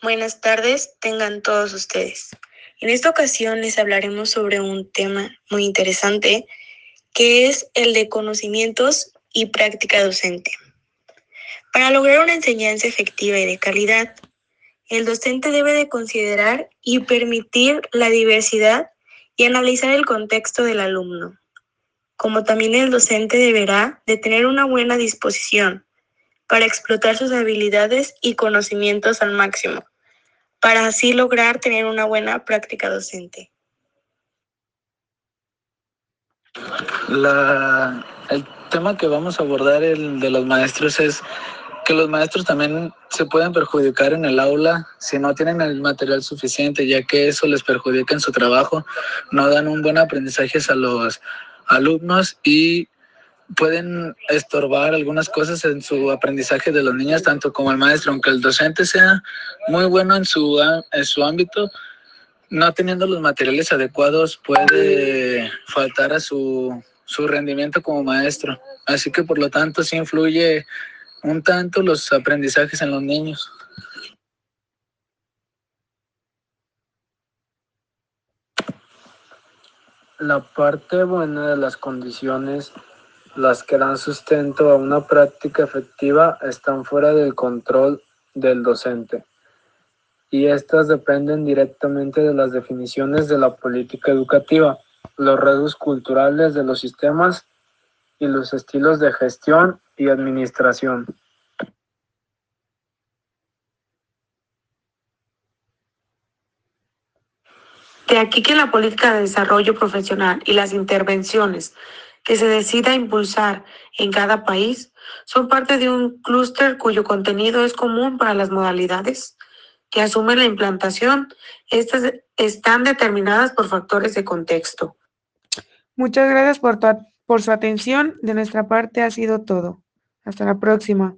Buenas tardes, tengan todos ustedes. En esta ocasión les hablaremos sobre un tema muy interesante que es el de conocimientos y práctica docente. Para lograr una enseñanza efectiva y de calidad, el docente debe de considerar y permitir la diversidad y analizar el contexto del alumno, como también el docente deberá de tener una buena disposición para explotar sus habilidades y conocimientos al máximo, para así lograr tener una buena práctica docente. El tema que vamos a abordar, el de los maestros, es que los maestros también se pueden perjudicar en el aula si no tienen el material suficiente, ya que eso les perjudica en su trabajo, no dan un buen aprendizaje a los alumnos y pueden estorbar algunas cosas en su aprendizaje de los niños, tanto como el maestro, aunque el docente sea muy bueno en su, en su ámbito, no teniendo los materiales adecuados puede faltar a su, su rendimiento como maestro. Así que por lo tanto sí influye un tanto los aprendizajes en los niños. La parte buena de las condiciones las que dan sustento a una práctica efectiva están fuera del control del docente y estas dependen directamente de las definiciones de la política educativa, los redes culturales de los sistemas y los estilos de gestión y administración. De aquí que la política de desarrollo profesional y las intervenciones que se decida impulsar en cada país son parte de un clúster cuyo contenido es común para las modalidades que asumen la implantación. Estas están determinadas por factores de contexto. Muchas gracias por, por su atención. De nuestra parte ha sido todo. Hasta la próxima.